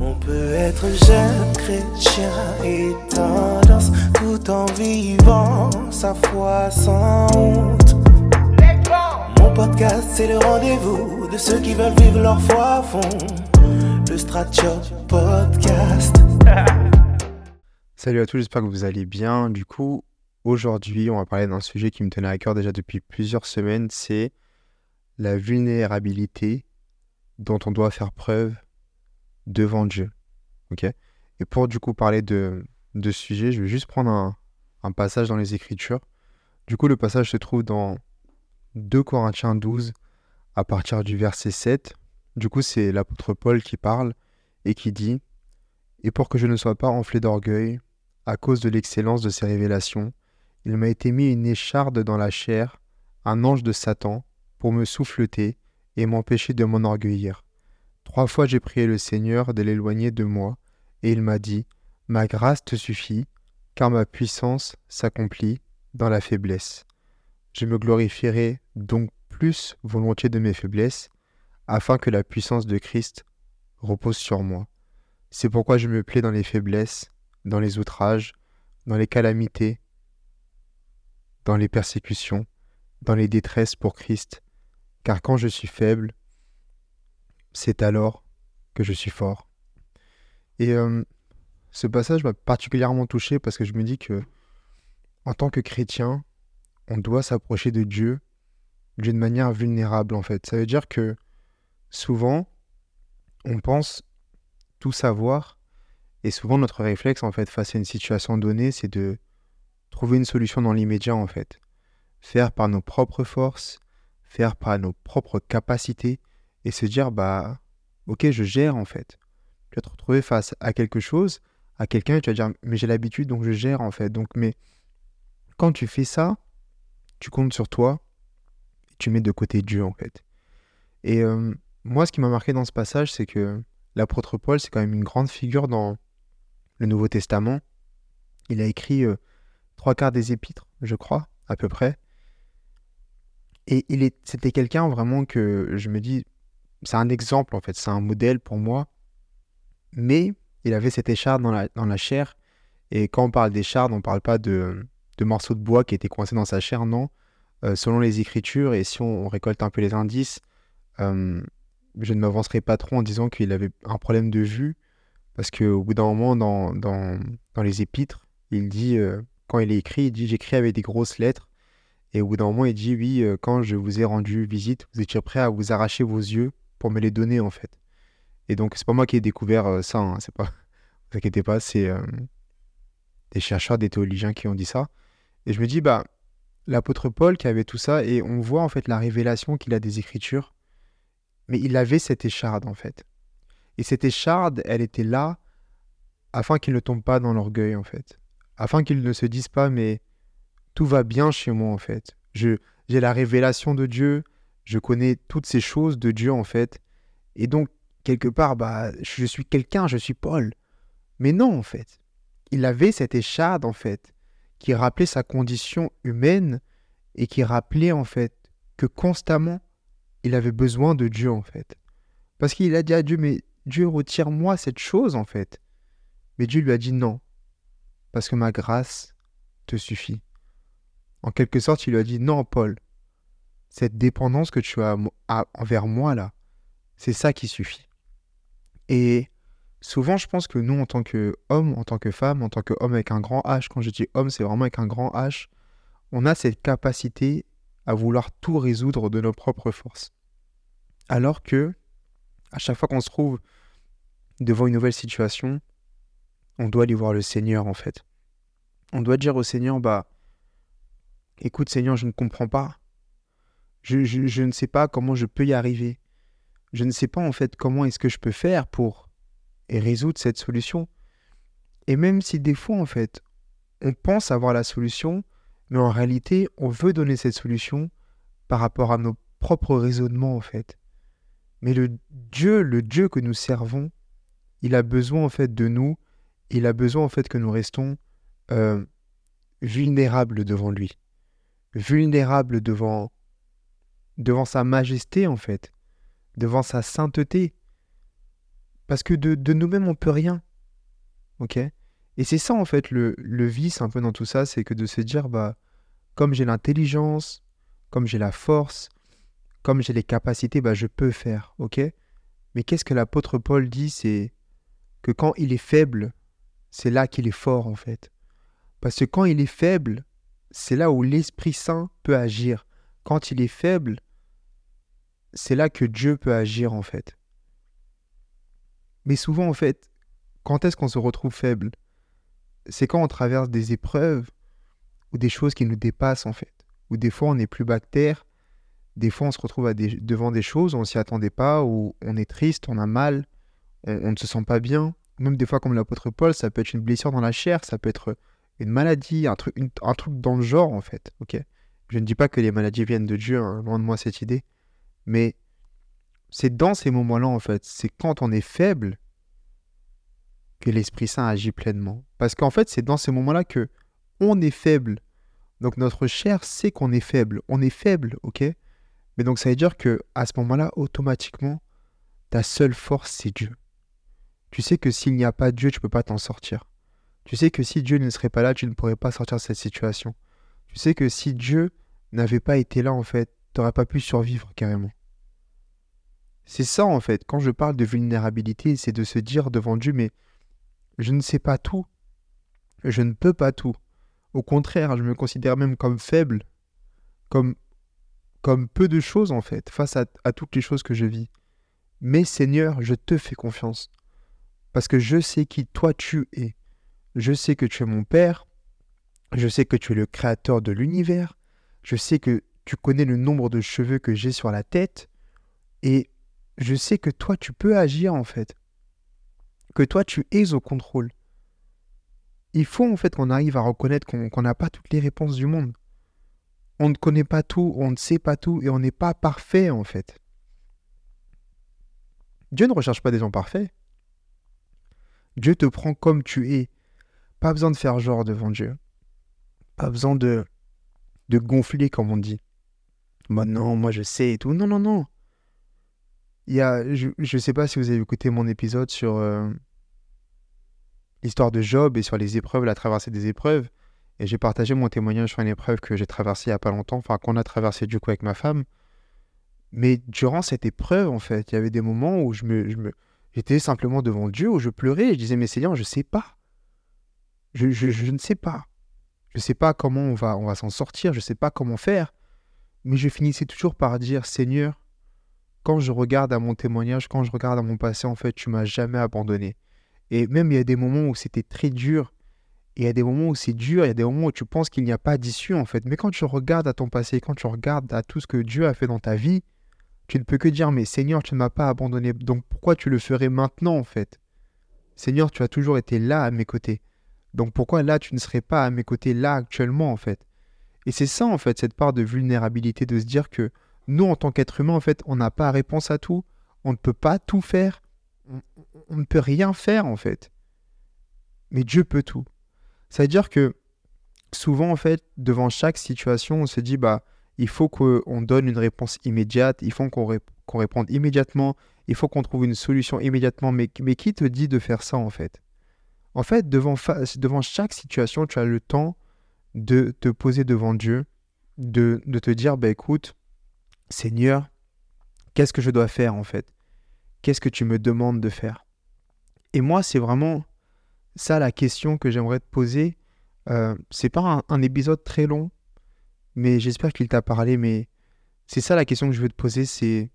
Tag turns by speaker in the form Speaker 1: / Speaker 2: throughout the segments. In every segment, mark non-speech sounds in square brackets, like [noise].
Speaker 1: On peut être jeune chrétien et tendance tout en vivant sa foi sans honte. Mon podcast, c'est le rendez-vous de ceux qui veulent vivre leur foi à fond. Le Stratchot Podcast.
Speaker 2: Salut à tous, j'espère que vous allez bien. Du coup, aujourd'hui, on va parler d'un sujet qui me tenait à cœur déjà depuis plusieurs semaines, c'est la vulnérabilité dont on doit faire preuve devant Dieu. Et pour du coup parler de, de ce sujet, je vais juste prendre un, un passage dans les Écritures. Du coup, le passage se trouve dans 2 Corinthiens 12, à partir du verset 7. Du coup, c'est l'apôtre Paul qui parle et qui dit Et pour que je ne sois pas enflé d'orgueil, à cause de l'excellence de ces révélations, il m'a été mis une écharde dans la chair, un ange de Satan, pour me souffleter et m'empêcher de m'enorgueillir. Trois fois j'ai prié le Seigneur de l'éloigner de moi, et il m'a dit, Ma grâce te suffit, car ma puissance s'accomplit dans la faiblesse. Je me glorifierai donc plus volontiers de mes faiblesses, afin que la puissance de Christ repose sur moi. C'est pourquoi je me plais dans les faiblesses, dans les outrages, dans les calamités, dans les persécutions, dans les détresses pour Christ, car quand je suis faible, c'est alors que je suis fort. Et euh, ce passage m'a particulièrement touché parce que je me dis que, en tant que chrétien, on doit s'approcher de Dieu d'une manière vulnérable, en fait. Ça veut dire que souvent, on pense tout savoir, et souvent notre réflexe, en fait, face à une situation donnée, c'est de trouver une solution dans l'immédiat, en fait. Faire par nos propres forces, faire par nos propres capacités et se dire bah ok je gère en fait. Tu vas te retrouver face à quelque chose, à quelqu'un et tu vas dire mais j'ai l'habitude donc je gère en fait. Donc mais quand tu fais ça, tu comptes sur toi, et tu mets de côté Dieu en fait. Et euh, moi ce qui m'a marqué dans ce passage c'est que l'apôtre Paul c'est quand même une grande figure dans le Nouveau Testament. Il a écrit euh, trois quarts des épîtres, je crois, à peu près. Et c'était quelqu'un vraiment que je me dis, c'est un exemple en fait, c'est un modèle pour moi. Mais il avait cette écharde dans la, chair. Et quand on parle d'écharde, on ne parle pas de, morceaux de bois qui étaient coincés dans sa chair, non. Euh, selon les Écritures, et si on, récolte un peu les indices, je ne m'avancerai pas trop en disant qu'il avait un problème de vue, parce qu'au bout d'un moment, dans, dans, les Épîtres, il dit, euh, quand il écrit, il dit J'écris avec des grosses lettres et au bout d'un moment, il dit Oui, euh, quand je vous ai rendu visite, vous étiez prêt à vous arracher vos yeux pour me les donner, en fait. Et donc, c'est pas moi qui ai découvert euh, ça, hein, c'est pas. [laughs] Vous inquiétez pas, c'est euh, des chercheurs, des théologiens qui ont dit ça. Et je me dis, bah, l'apôtre Paul qui avait tout ça, et on voit en fait la révélation qu'il a des Écritures, mais il avait cette écharde, en fait. Et cette écharde, elle était là afin qu'il ne tombe pas dans l'orgueil, en fait. Afin qu'il ne se dise pas, mais tout va bien chez moi en fait. Je j'ai la révélation de Dieu, je connais toutes ces choses de Dieu en fait. Et donc quelque part bah je suis quelqu'un, je suis Paul. Mais non en fait. Il avait cette écharde en fait qui rappelait sa condition humaine et qui rappelait en fait que constamment il avait besoin de Dieu en fait. Parce qu'il a dit à Dieu mais Dieu retire-moi cette chose en fait. Mais Dieu lui a dit non. Parce que ma grâce te suffit. En quelque sorte, il lui a dit Non, Paul, cette dépendance que tu as envers moi là, c'est ça qui suffit. Et souvent, je pense que nous, en tant qu'homme, en tant que femme, en tant qu'homme avec un grand H, quand je dis homme, c'est vraiment avec un grand H, on a cette capacité à vouloir tout résoudre de nos propres forces. Alors que, à chaque fois qu'on se trouve devant une nouvelle situation, on doit aller voir le Seigneur en fait. On doit dire au Seigneur, bah, Écoute Seigneur, je ne comprends pas. Je, ne sais pas comment je peux y arriver. Je ne sais pas en fait comment est-ce que je peux faire pour résoudre cette solution. Et même si des fois en fait, on pense avoir la solution, mais en réalité, on veut donner cette solution par rapport à nos propres raisonnements en fait. Mais le Dieu, le Dieu que nous servons, il a besoin en fait de nous, il a besoin en fait que nous restons euh, vulnérables devant lui vulnérable devant, devant sa majesté, en fait. devant sa sainteté. Parce que de, de nous-mêmes, on peut rien. Ok? Et c'est ça, en fait, le, le vice un peu dans tout ça, c'est que de se dire, bah, comme j'ai l'intelligence, comme j'ai la force, comme j'ai les capacités, bah, je peux faire. Ok? Mais qu'est-ce que l'apôtre Paul dit? C'est que quand il est faible, c'est là qu'il est fort, en fait. Parce que quand il est faible, c'est là où l'Esprit Saint peut agir. Quand il est faible, c'est là que Dieu peut agir en fait. Mais souvent en fait, quand est-ce qu'on se retrouve faible? C'est quand on traverse des épreuves ou des choses qui nous dépassent en fait. Ou des fois on n'est plus bactère, des fois on se retrouve devant des choses, on s'y attendait pas, ou on est triste, on a mal, on, ne se sent pas bien. Même des fois comme l'apôtre Paul, ça peut être une blessure dans la chair, ça peut être une maladie, un truc, un truc dans le genre en fait. Ok? Je ne dis pas que les maladies viennent de Dieu, hein, loin de moi cette idée, mais c'est dans ces moments-là en fait, c'est quand on est faible que l'Esprit Saint agit pleinement. Parce qu'en fait, c'est dans ces moments-là que on est faible. Donc notre chair sait qu'on est faible. On est faible, ok? Mais donc ça veut dire que à ce moment-là, automatiquement, ta seule force, c'est Dieu. Tu sais que s'il n'y a pas Dieu, tu peux pas t'en sortir. Tu sais que si Dieu ne serait pas là, tu ne pourrais pas sortir de cette situation. Tu sais que si Dieu n'avait pas été là, en fait, tu n'aurais pas pu survivre carrément. C'est ça, en fait, quand je parle de vulnérabilité, c'est de se dire devant Dieu, mais je ne sais pas tout. Je ne peux pas tout. Au contraire, je me considère même comme faible, comme, comme peu de choses, en fait, face à, à toutes les choses que je vis. Mais Seigneur, je te fais confiance. Parce que je sais qui toi tu es. Je sais que tu es mon Père, je sais que tu es le Créateur de l'univers, je sais que tu connais le nombre de cheveux que j'ai sur la tête, et je sais que toi tu peux agir en fait, que toi tu es au contrôle. Il faut en fait qu'on arrive à reconnaître qu'on n'a pas toutes les réponses du monde. On ne connaît pas tout, on ne sait pas tout, et on n'est pas parfait en fait. Dieu ne recherche pas des gens parfaits. Dieu te prend comme tu es. Pas besoin de faire genre devant Dieu. Pas besoin de, de gonfler, comme on dit. Bah non, moi je sais et tout. Non, non, non. Il y a, je ne sais pas si vous avez écouté mon épisode sur euh, l'histoire de Job et sur les épreuves, la traversée des épreuves. Et j'ai partagé mon témoignage sur une épreuve que j'ai traversée il n'y a pas longtemps, enfin qu'on a traversée du coup avec ma femme. Mais durant cette épreuve, en fait, il y avait des moments où je me, je me, j'étais simplement devant Dieu, où je pleurais et je disais, mais Seigneur, je ne sais pas. Je, je, je, ne sais pas. Je ne sais pas comment on va, on va s'en sortir, je ne sais pas comment faire. Mais je finissais toujours par dire, Seigneur, quand je regarde à mon témoignage, quand je regarde à mon passé, en fait, tu m'as jamais abandonné. Et même il y a des moments où c'était très dur, et il y a des moments où c'est dur, il y a des moments où tu penses qu'il n'y a pas d'issue, en fait. Mais quand tu regardes à ton passé, quand tu regardes à tout ce que Dieu a fait dans ta vie, tu ne peux que dire, mais Seigneur, tu ne m'as pas abandonné, donc pourquoi tu le ferais maintenant, en fait? Seigneur, tu as toujours été là à mes côtés. Donc pourquoi là tu ne serais pas à mes côtés là actuellement en fait? Et c'est ça en fait cette part de vulnérabilité de se dire que nous en tant qu'être humain en fait on n'a pas réponse à tout, on ne peut pas tout faire, on, ne peut rien faire en fait. Mais Dieu peut tout. Ça veut dire que souvent en fait devant chaque situation on se dit bah il faut qu'on donne une réponse immédiate, il faut qu'on réponde immédiatement, il faut qu'on trouve une solution immédiatement. Mais, mais qui te dit de faire ça en fait? En fait, devant, chaque situation, tu as le temps de te poser devant Dieu, de, de te dire, bah, écoute, Seigneur, qu'est-ce que je dois faire en fait? Qu'est-ce que tu me demandes de faire? Et moi, c'est vraiment ça la question que j'aimerais te poser. Euh, c'est pas un, épisode très long, mais j'espère qu'il t'a parlé. Mais c'est ça la question que je veux te poser, c'est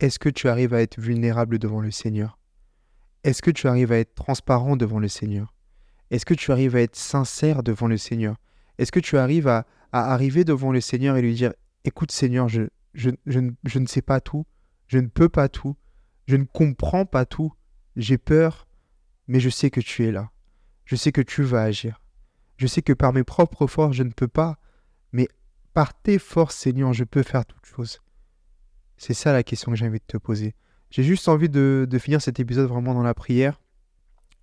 Speaker 2: est-ce que tu arrives à être vulnérable devant le Seigneur? Est-ce que tu arrives à être transparent devant le Seigneur? Est-ce que tu arrives à être sincère devant le Seigneur? Est-ce que tu arrives à, arriver devant le Seigneur et lui dire, écoute Seigneur, je, je, je, ne sais pas tout, je ne peux pas tout, je ne comprends pas tout, j'ai peur, mais je sais que tu es là. Je sais que tu vas agir. Je sais que par mes propres forces, je ne peux pas, mais par tes forces, Seigneur, je peux faire toutes choses. C'est ça la question que j'ai envie de te poser. J'ai juste envie de, finir cet épisode vraiment dans la prière.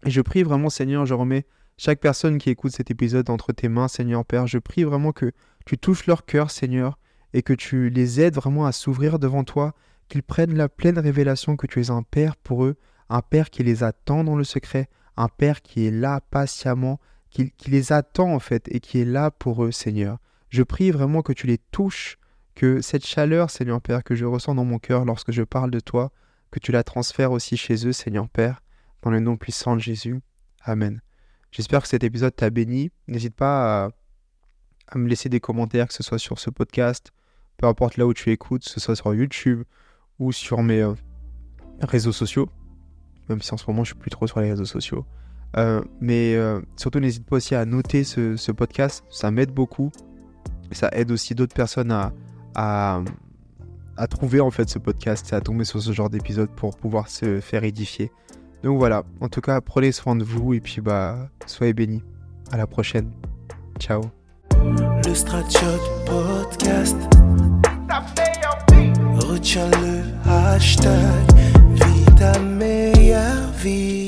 Speaker 2: Et je prie vraiment, Seigneur, je remets chaque personne qui écoute cet épisode entre tes mains, Seigneur Père. Je prie vraiment que tu touches leur cœur, Seigneur, et que tu les aides vraiment à s'ouvrir devant toi, qu'ils prennent la pleine révélation que tu es un Père pour eux, un Père qui les attend dans le secret, un Père qui est là patiemment, qui, les attend en fait et qui est là pour eux, Seigneur. Je prie vraiment que tu les touches, que cette chaleur, Seigneur Père, que je ressens dans mon cœur lorsque je parle de toi, que tu la transfères aussi chez eux, Seigneur Père, dans le nom puissant de Jésus. Amen. J'espère que cet épisode t'a béni. N'hésite pas à, me laisser des commentaires, que ce soit sur ce podcast, peu importe là où tu écoutes, que ce soit sur YouTube ou sur mes euh, réseaux sociaux. Même si en ce moment je suis plus trop sur les réseaux sociaux. Euh, mais euh, surtout n'hésite pas aussi à noter ce, podcast, ça m'aide beaucoup. Ça aide aussi d'autres personnes à, à trouver en fait ce podcast et à tomber sur ce genre d'épisode pour pouvoir se faire édifier. Donc voilà, en tout cas, prenez soin de vous et puis bah, soyez bénis. À la prochaine. Ciao.
Speaker 1: Le Stratchot Podcast. Retiens le hashtag. Vie ta meilleure vie.